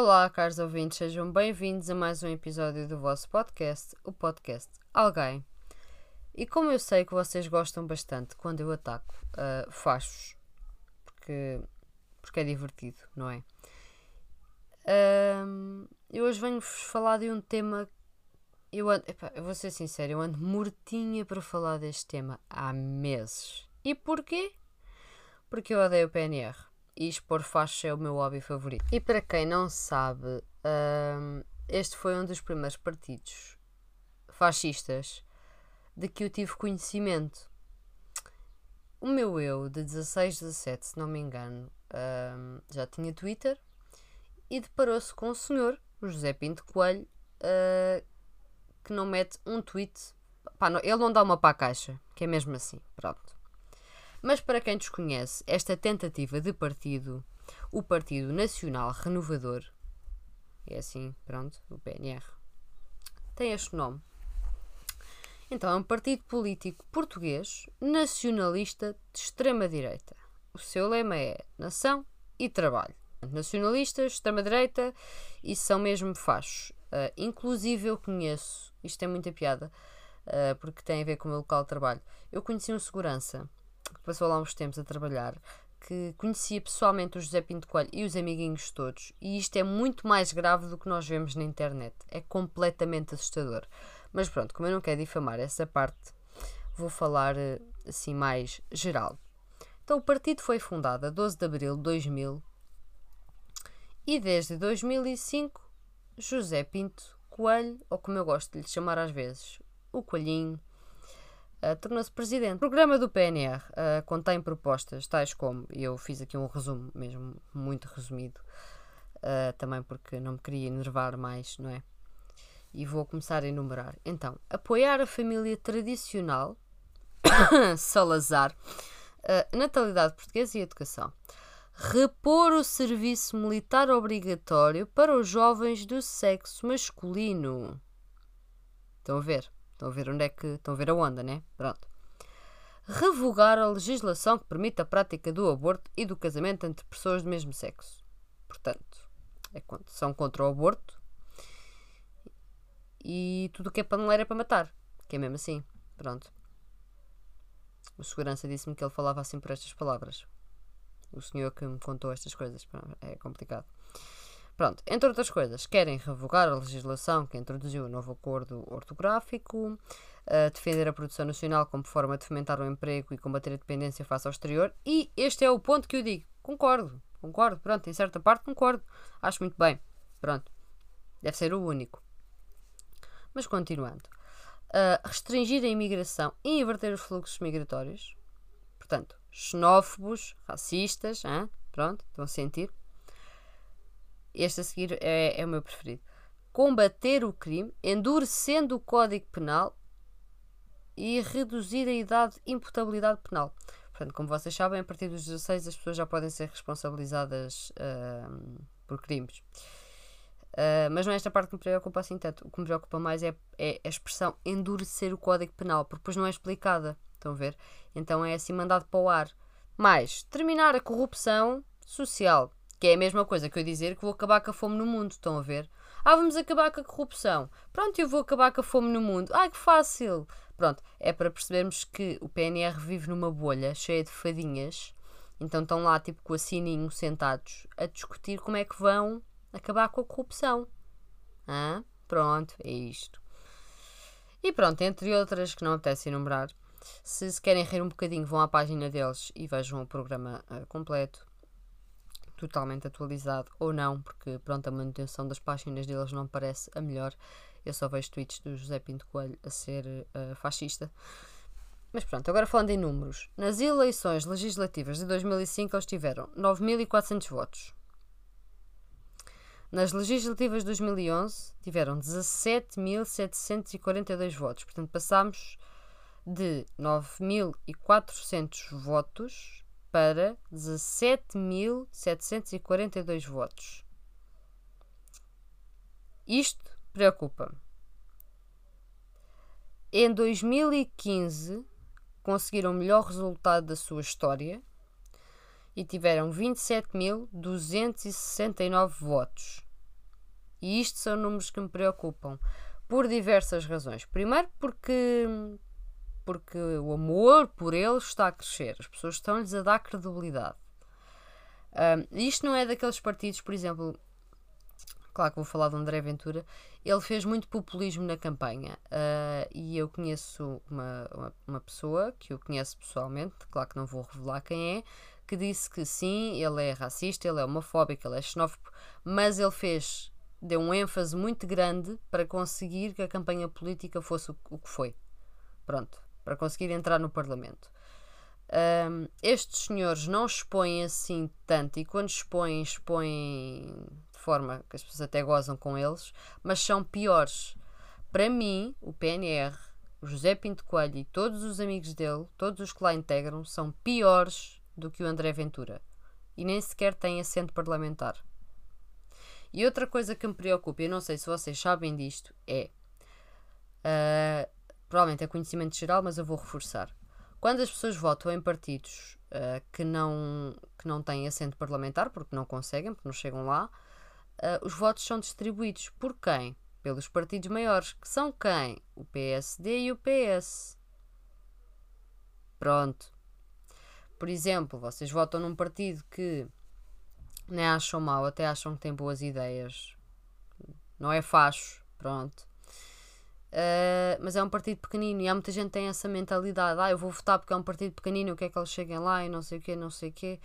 Olá, caros ouvintes, sejam bem-vindos a mais um episódio do vosso podcast, o podcast Alguém. E como eu sei que vocês gostam bastante quando eu ataco uh, fachos, porque, porque é divertido, não é? Uh, eu hoje venho-vos falar de um tema. Eu, ando, epá, eu vou ser sincero, eu ando mortinha para falar deste tema há meses. E porquê? Porque eu odeio o PNR e expor fachos é o meu hobby favorito. E para quem não sabe, um, este foi um dos primeiros partidos fascistas de que eu tive conhecimento. O meu eu, de 16, 17, se não me engano, um, já tinha Twitter e deparou-se com o senhor, o José Pinto Coelho, uh, que não mete um tweet. Pá, não, ele não dá uma para a caixa, que é mesmo assim. Pronto. Mas para quem desconhece esta tentativa de partido, o Partido Nacional Renovador, é assim, pronto, o PNR, tem este nome. Então é um partido político português nacionalista de extrema-direita. O seu lema é Nação e Trabalho. Nacionalistas, extrema-direita e são mesmo fachos. Uh, inclusive eu conheço, isto é muita piada, uh, porque tem a ver com o meu local de trabalho. Eu conheci um segurança que passou lá uns tempos a trabalhar, que conhecia pessoalmente o José Pinto Coelho e os amiguinhos todos, e isto é muito mais grave do que nós vemos na internet. É completamente assustador. Mas pronto, como eu não quero difamar essa parte, vou falar eh, assim mais geral. Então, o partido foi fundado a 12 de abril de 2000 e desde 2005 José Pinto Coelho, ou como eu gosto de lhe chamar às vezes, o Coelhinho, uh, tornou-se presidente. O programa do PNR uh, contém propostas tais como, e eu fiz aqui um resumo mesmo muito resumido, uh, também porque não me queria enervar mais, não é? E vou começar a enumerar. Então, apoiar a família tradicional, Salazar, natalidade portuguesa e educação. Repor o serviço militar obrigatório para os jovens do sexo masculino. Estão a ver? Estão a ver onde é que. Estão a ver a onda, né? Pronto. Revogar a legislação que permite a prática do aborto e do casamento entre pessoas do mesmo sexo. Portanto, é quando são contra o aborto e tudo o que é paneleira é para matar. Que é mesmo assim. Pronto. O segurança disse-me que ele falava assim por estas palavras. O senhor que me contou estas coisas. É complicado. Pronto, entre outras coisas, querem revogar a legislação que introduziu o novo acordo ortográfico, uh, defender a produção nacional como forma de fomentar o emprego e combater a dependência face ao exterior, e este é o ponto que eu digo. Concordo, concordo, pronto, em certa parte concordo. Acho muito bem. Pronto. Deve ser o único. Mas continuando. Uh, restringir a imigração e inverter os fluxos migratórios. Portanto, xenófobos, racistas, hein? pronto, estão a sentir. Este a seguir é, é o meu preferido. Combater o crime, endurecendo o Código Penal e reduzir a idade de imputabilidade penal. Portanto, como vocês sabem, a partir dos 16 as pessoas já podem ser responsabilizadas uh, por crimes. Uh, mas não é esta parte que me preocupa assim tanto. O que me preocupa mais é, é a expressão endurecer o Código Penal, porque depois não é explicada. Estão a ver? Então é assim mandado para o ar. Mais, terminar a corrupção social. Que é a mesma coisa que eu dizer que vou acabar com a fome no mundo, estão a ver? Ah, vamos acabar com a corrupção. Pronto, eu vou acabar com a fome no mundo. Ai, que fácil! Pronto, é para percebermos que o PNR vive numa bolha cheia de fadinhas. Então estão lá, tipo, com a sininho, sentados, a discutir como é que vão acabar com a corrupção. Ah, pronto, é isto. E pronto, entre outras que não apetece enumerar. Se se querem rir um bocadinho, vão à página deles e vejam o programa uh, completo totalmente atualizado ou não, porque pronto, a manutenção das páginas deles não parece a melhor. Eu só vejo tweets do José Pinto Coelho a ser uh, fascista. Mas pronto, agora falando em números. Nas eleições legislativas de 2005 eles tiveram 9.400 votos. Nas legislativas de 2011 tiveram 17.742 votos. Portanto, passámos de 9.400 votos para 17.742 votos. Isto preocupa-me. Em 2015 conseguiram o melhor resultado da sua história e tiveram 27.269 votos. E isto são números que me preocupam por diversas razões. Primeiro, porque, porque o amor por eles está a crescer, as pessoas estão-lhes a dar credibilidade. Um, isto não é daqueles partidos, por exemplo, claro que vou falar do André Ventura, ele fez muito populismo na campanha uh, e eu conheço uma, uma, uma, pessoa que eu conheço pessoalmente, claro que não vou revelar quem é, que disse que sim, ele é racista, ele é homofóbico, ele é xenófobo, mas ele fez deu um ênfase muito grande para conseguir que a campanha política fosse o, que foi. Pronto, para conseguir entrar no Parlamento. Um, estes senhores não expõem assim tanto e quando expõem, expõem de forma que as pessoas até gozam com eles, mas são piores. Para mim, o PNR, o José Pinto Coelho e todos os amigos dele, todos os que lá integram, são piores do que o André Ventura e nem sequer têm assento parlamentar. E outra coisa que me preocupa, eu não sei se vocês sabem disto, é. Uh, provavelmente é conhecimento geral, mas eu vou reforçar. Quando as pessoas votam em partidos uh, que, não, que não têm assento parlamentar, porque não conseguem, porque não chegam lá, uh, os votos são distribuídos por quem? Pelos partidos maiores, que são quem? O PSD e o PS. Pronto. Por exemplo, vocês votam num partido que nem acham mal, até acham que tem boas ideias. Não é facho, pronto. Uh, mas é um partido pequenino e há muita gente que tem essa mentalidade. Ah, eu vou votar porque é um partido pequenino, o que é que eles cheguem lá e não sei o quê, não sei o quê.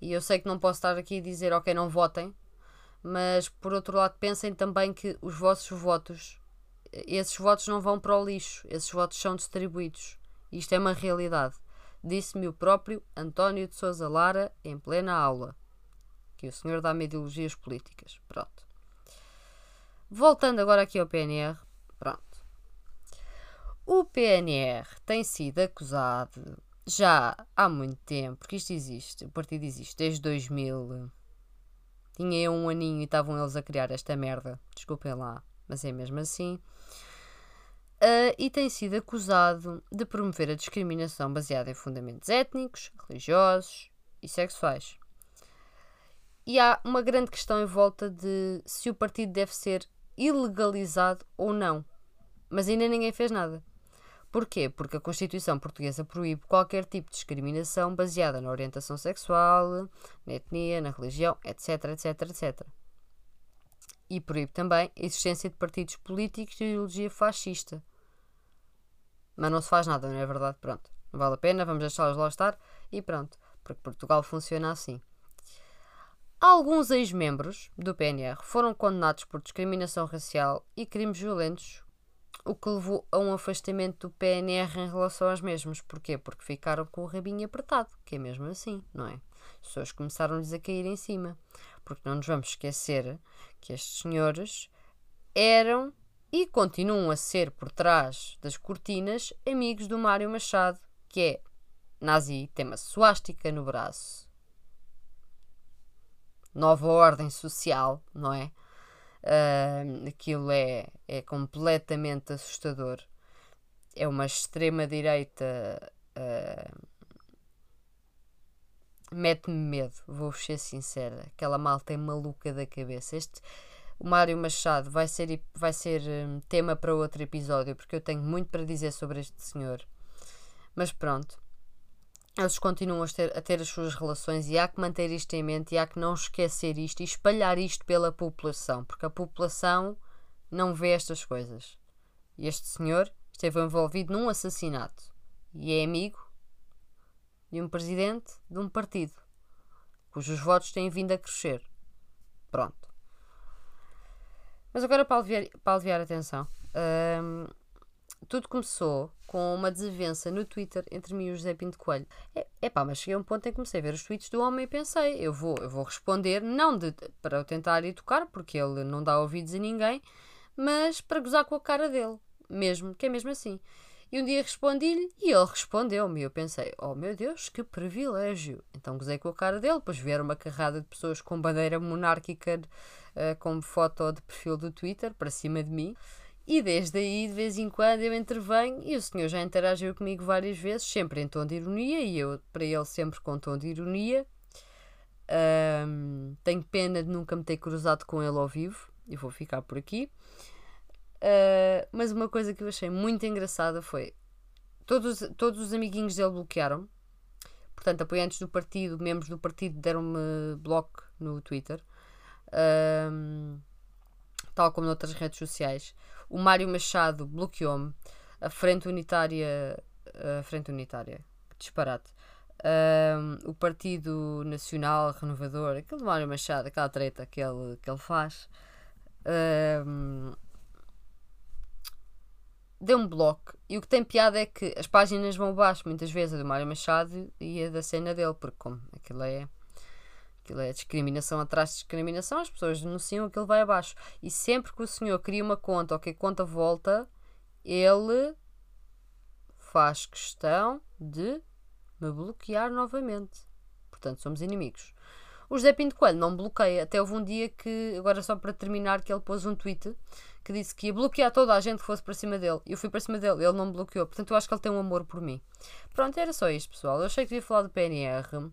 E eu sei que não posso estar aqui a dizer, ok, não votem, mas por outro lado pensem também que os vossos votos, esses votos não vão para o lixo, esses votos são distribuídos. Isto é uma realidade. Disse-me o próprio António de Souza Lara em plena aula que o senhor dá-me ideologias políticas. Pronto. Voltando agora aqui ao PNR, pronto. PNR tem sido acusado já há muito tempo, porque isto existe, o partido existe desde 2000. Tinha eu um aninho e estavam eles a criar esta merda. Desculpem lá, mas é mesmo assim. Uh, e tem sido acusado de promover a discriminação baseada em fundamentos étnicos, religiosos e sexuais. E há uma grande questão em volta de se o partido deve ser ilegalizado ou não. Mas ainda ninguém fez nada. Porquê? Porque a Constituição Portuguesa proíbe qualquer tipo de discriminação baseada na orientação sexual, na etnia, na religião, etc, etc, etc. E proíbe também a existência de partidos políticos de ideologia fascista. Mas não se faz nada, não é verdade? Pronto. Não vale a pena, vamos deixá-los lá estar e pronto. Porque Portugal funciona assim. Alguns ex-membros do PNR foram condenados por discriminação racial e crimes violentos, o que levou a um afastamento do PNR em relação aos mesmos. Porquê? Porque ficaram com o rabinho apertado, que é mesmo assim, não é? As pessoas começaram-lhes a cair em cima. Porque não nos vamos esquecer que estes senhores eram e continuam a ser por trás das cortinas amigos do Mário Machado, que é nazi, tem uma suástica no braço nova ordem social, não é? Uh, aquilo é, é completamente assustador. É uma extrema-direita. Uh, Mete-me medo, vou ser sincera. Aquela malta é maluca da cabeça. Este, o Mário Machado vai ser, vai ser tema para outro episódio, porque eu tenho muito para dizer sobre este senhor. Mas pronto eles continuam a ter, a ter, as suas relações e há que manter isto em mente e há que não esquecer isto e espalhar isto pela população, porque a população não vê estas coisas. E este senhor esteve envolvido num assassinato e é amigo de um presidente de um partido cujos votos têm vindo a crescer. Pronto. Mas agora para aliviar, para aliviar a atenção. Hum, tudo começou com uma desavença no Twitter entre mim e o José Pinto Coelho. É pá, mas cheguei a um ponto em que comecei a ver os tweets do homem e pensei, eu vou, eu vou responder, não de, para eu tentar educar, porque ele não dá ouvidos a ninguém, mas para gozar com a cara dele, mesmo, que é mesmo assim. E um dia respondi-lhe e ele respondeu-me. E eu pensei, oh meu Deus, que privilégio. Então gozei com a cara dele, depois vieram uma carrada de pessoas com bandeira monárquica uh, como foto de perfil do Twitter para cima de mim. E desde aí, de vez em quando, eu intervenho e o senhor já interagiu comigo várias vezes, sempre em tom de ironia, e eu para ele sempre com tom de ironia. Um, tenho pena de nunca me ter cruzado com ele ao vivo. e vou ficar por aqui. Uh, mas uma coisa que eu achei muito engraçada foi todos, todos os amiguinhos dele bloquearam. Portanto, apoiantes do partido, membros do partido deram-me bloco no Twitter. Um, tal como noutras redes sociais. O Mário Machado bloqueou-me. A Frente Unitária. A Frente Unitária. Que disparate. Um, o Partido Nacional Renovador. Aquele Mário Machado, aquela treta que ele, que ele faz. Um, deu um bloco. E o que tem piada é que as páginas vão abaixo, muitas vezes, a do Mário Machado e a da cena dele, porque como aquilo é Aquilo é discriminação atrás de discriminação, as pessoas denunciam, aquilo vai abaixo. E sempre que o senhor cria uma conta ou que a conta volta, ele faz questão de me bloquear novamente. Portanto, somos inimigos. O José Pinto Coelho não bloqueia. Até houve um dia que, agora só para terminar, que ele pôs um tweet que disse que ia bloquear toda a gente que fosse para cima dele. Eu fui para cima dele, ele não me bloqueou. Portanto, eu acho que ele tem um amor por mim. Pronto, era só isto, pessoal. Eu achei que devia falar do PNR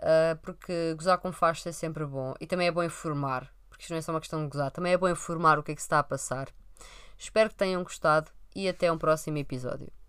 uh, porque gozar com faz é sempre bom e também é bom informar, porque isto não é só uma questão de gozar, também é bom informar o que é que se está a passar. Espero que tenham gostado e até um próximo episódio.